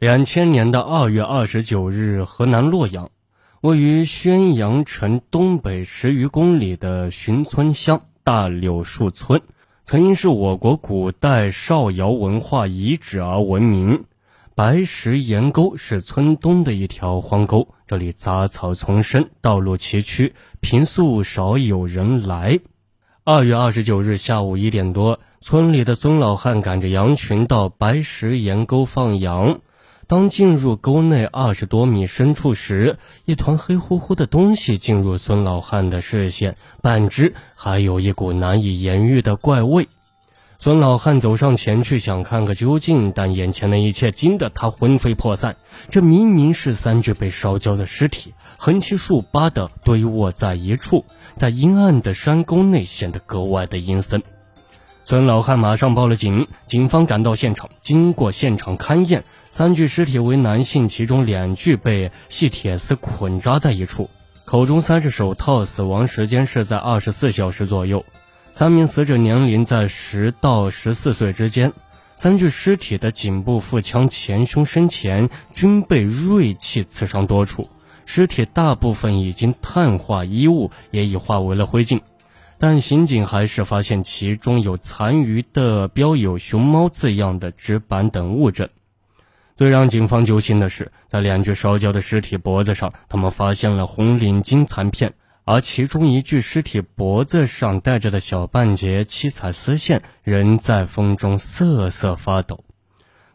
两千年的二月二十九日，河南洛阳，位于宣阳城东北十余公里的寻村乡大柳树村，曾因是我国古代少窑文化遗址而闻名。白石岩沟是村东的一条荒沟，这里杂草丛生，道路崎岖，平素少有人来。二月二十九日下午一点多，村里的孙老汉赶着羊群到白石岩沟放羊。当进入沟内二十多米深处时，一团黑乎乎的东西进入孙老汉的视线，半只还有一股难以言喻的怪味。孙老汉走上前去想看个究竟，但眼前的一切惊得他魂飞魄散。这明明是三具被烧焦的尸体，横七竖八地堆卧在一处，在阴暗的山沟内显得格外的阴森。孙老汉马上报了警，警方赶到现场，经过现场勘验。三具尸体为男性，其中两具被细铁丝捆扎在一处，口中塞着手套，死亡时间是在二十四小时左右。三名死者年龄在十到十四岁之间。三具尸体的颈部、腹腔、前胸、身前均被锐器刺伤多处，尸体大部分已经碳化，衣物也已化为了灰烬，但刑警还是发现其中有残余的标有“熊猫”字样的纸板等物证。最让警方揪心的是，在两具烧焦的尸体脖子上，他们发现了红领巾残片，而其中一具尸体脖子上戴着的小半截七彩丝线仍在风中瑟瑟发抖。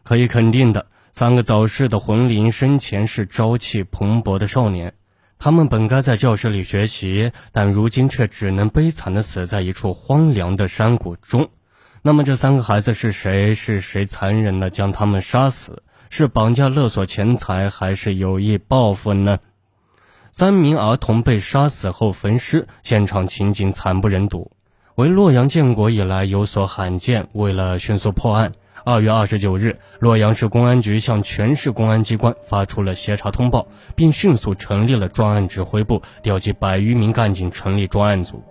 可以肯定的，三个早逝的魂灵生前是朝气蓬勃的少年，他们本该在教室里学习，但如今却只能悲惨地死在一处荒凉的山谷中。那么，这三个孩子是谁？是谁残忍地将他们杀死？是绑架勒索钱财，还是有意报复呢？三名儿童被杀死后焚尸，现场情景惨不忍睹，为洛阳建国以来有所罕见。为了迅速破案，二月二十九日，洛阳市公安局向全市公安机关发出了协查通报，并迅速成立了专案指挥部，调集百余名干警成立专案组。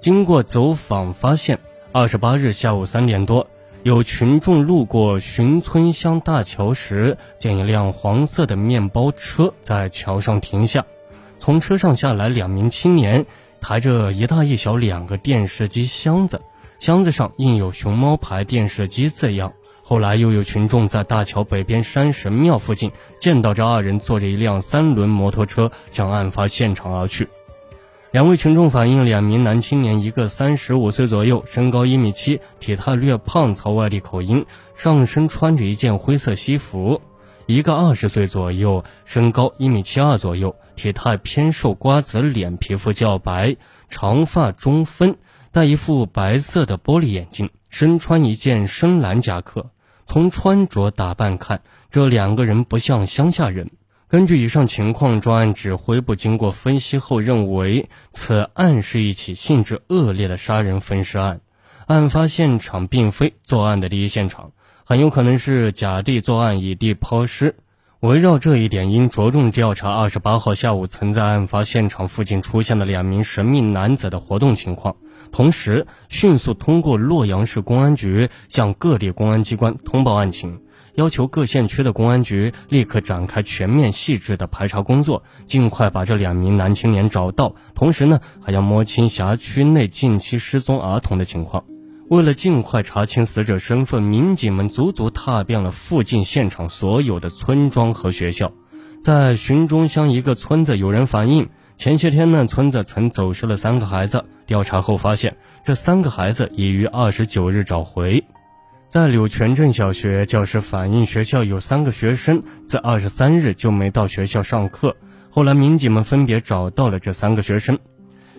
经过走访发现，二十八日下午三点多。有群众路过寻村乡大桥时，见一辆黄色的面包车在桥上停下，从车上下来两名青年，抬着一大一小两个电视机箱子，箱子上印有“熊猫牌电视机”字样。后来又有群众在大桥北边山神庙附近见到这二人坐着一辆三轮摩托车向案发现场而去。两位群众反映，两名男青年，一个三十五岁左右，身高一米七，体态略胖，操外地口音，上身穿着一件灰色西服；一个二十岁左右，身高一米七二左右，体态偏瘦，瓜子脸，皮肤较白，长发中分，戴一副白色的玻璃眼镜，身穿一件深蓝夹克。从穿着打扮看，这两个人不像乡下人。根据以上情况，专案指挥部经过分析后认为，此案是一起性质恶劣的杀人分尸案。案发现场并非作案的第一现场，很有可能是甲地作案，乙地抛尸。围绕这一点，应着重调查二十八号下午曾在案发现场附近出现的两名神秘男子的活动情况，同时迅速通过洛阳市公安局向各地公安机关通报案情。要求各县区的公安局立刻展开全面细致的排查工作，尽快把这两名男青年找到。同时呢，还要摸清辖区内近期失踪儿童的情况。为了尽快查清死者身份，民警们足足踏遍了附近现场所有的村庄和学校。在寻中乡一个村子，有人反映，前些天呢，村子曾走失了三个孩子。调查后发现，这三个孩子已于二十九日找回。在柳泉镇小学，教师反映学校有三个学生自二十三日就没到学校上课。后来民警们分别找到了这三个学生，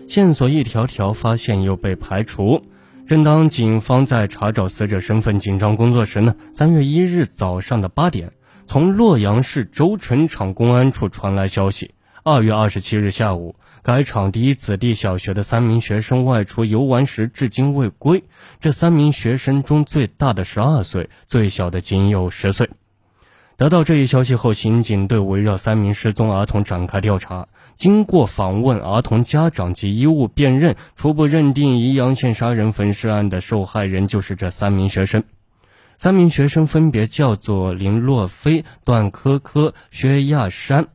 线索一条条发现又被排除。正当警方在查找死者身份紧张工作时呢，三月一日早上的八点，从洛阳市轴承厂公安处传来消息。二月二十七日下午，该厂第一子弟小学的三名学生外出游玩时至今未归。这三名学生中最大的十二岁，最小的仅有十岁。得到这一消息后，刑警对围绕三名失踪儿童展开调查。经过访问儿童家长及衣物辨认，初步认定宜阳县杀人焚尸案的受害人就是这三名学生。三名学生分别叫做林洛飞、段科科、薛亚山，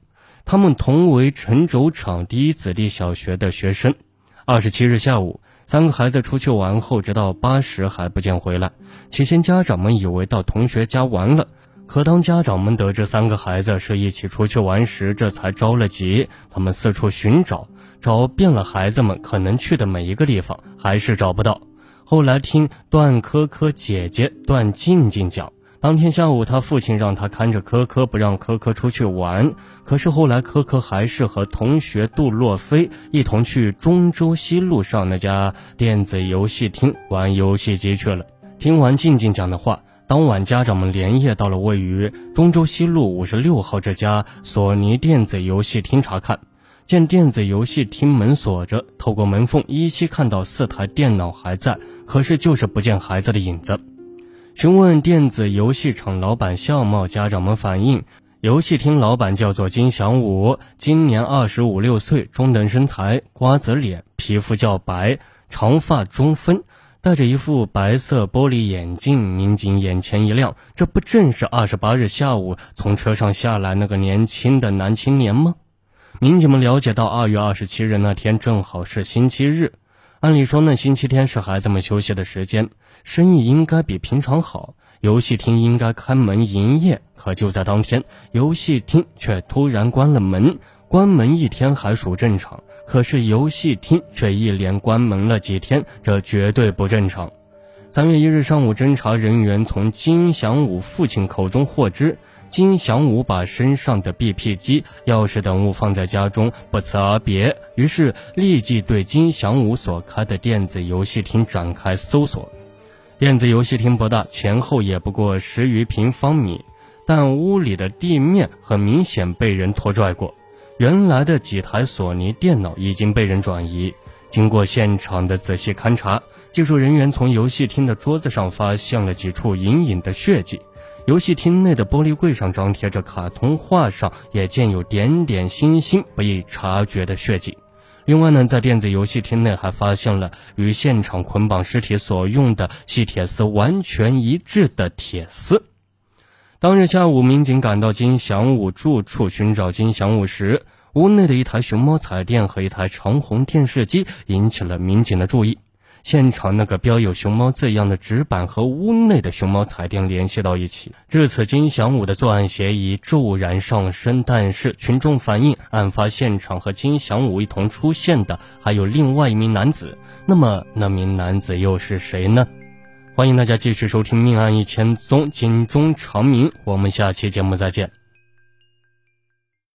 他们同为陈轴厂第一子弟小学的学生。二十七日下午，三个孩子出去玩后，直到八时还不见回来。起先，家长们以为到同学家玩了。可当家长们得知三个孩子是一起出去玩时，这才着了急。他们四处寻找，找遍了孩子们可能去的每一个地方，还是找不到。后来听段科科姐姐段静静讲，当天下午他父亲让他看着科科，不让科科出去玩。可是后来科科还是和同学杜洛飞一同去中州西路上那家电子游戏厅玩游戏机去了。听完静静讲的话。当晚，家长们连夜到了位于中州西路五十六号这家索尼电子游戏厅查看，见电子游戏厅门锁着，透过门缝依稀看到四台电脑还在，可是就是不见孩子的影子。询问电子游戏厂老板相貌，家长们反映，游戏厅老板叫做金祥武，今年二十五六岁，中等身材，瓜子脸，皮肤较白，长发中分。戴着一副白色玻璃眼镜，民警眼前一亮，这不正是二十八日下午从车上下来那个年轻的男青年吗？民警们了解到，二月二十七日那天正好是星期日，按理说那，星期天是孩子们休息的时间，生意应该比平常好，游戏厅应该开门营业。可就在当天，游戏厅却突然关了门。关门一天还属正常，可是游戏厅却一连关门了几天，这绝对不正常。三月一日上午，侦查人员从金祥武父亲口中获知，金祥武把身上的 BP 机、钥匙等物放在家中，不辞而别。于是立即对金祥武所开的电子游戏厅展开搜索。电子游戏厅不大，前后也不过十余平方米，但屋里的地面很明显被人拖拽过。原来的几台索尼电脑已经被人转移。经过现场的仔细勘查，技术人员从游戏厅的桌子上发现了几处隐隐的血迹。游戏厅内的玻璃柜上张贴着卡通画，上也见有点点星星，不易察觉的血迹。另外呢，在电子游戏厅内还发现了与现场捆绑尸体所用的细铁丝完全一致的铁丝。当日下午，民警赶到金祥武住处寻找金祥武时，屋内的一台熊猫彩电和一台长虹电视机引起了民警的注意。现场那个标有“熊猫”字样的纸板和屋内的熊猫彩电联系到一起，至此，金祥武的作案嫌疑骤然上升。但是，群众反映，案发现场和金祥武一同出现的还有另外一名男子。那么，那名男子又是谁呢？欢迎大家继续收听《命案一千宗》，警钟长鸣。我们下期节目再见。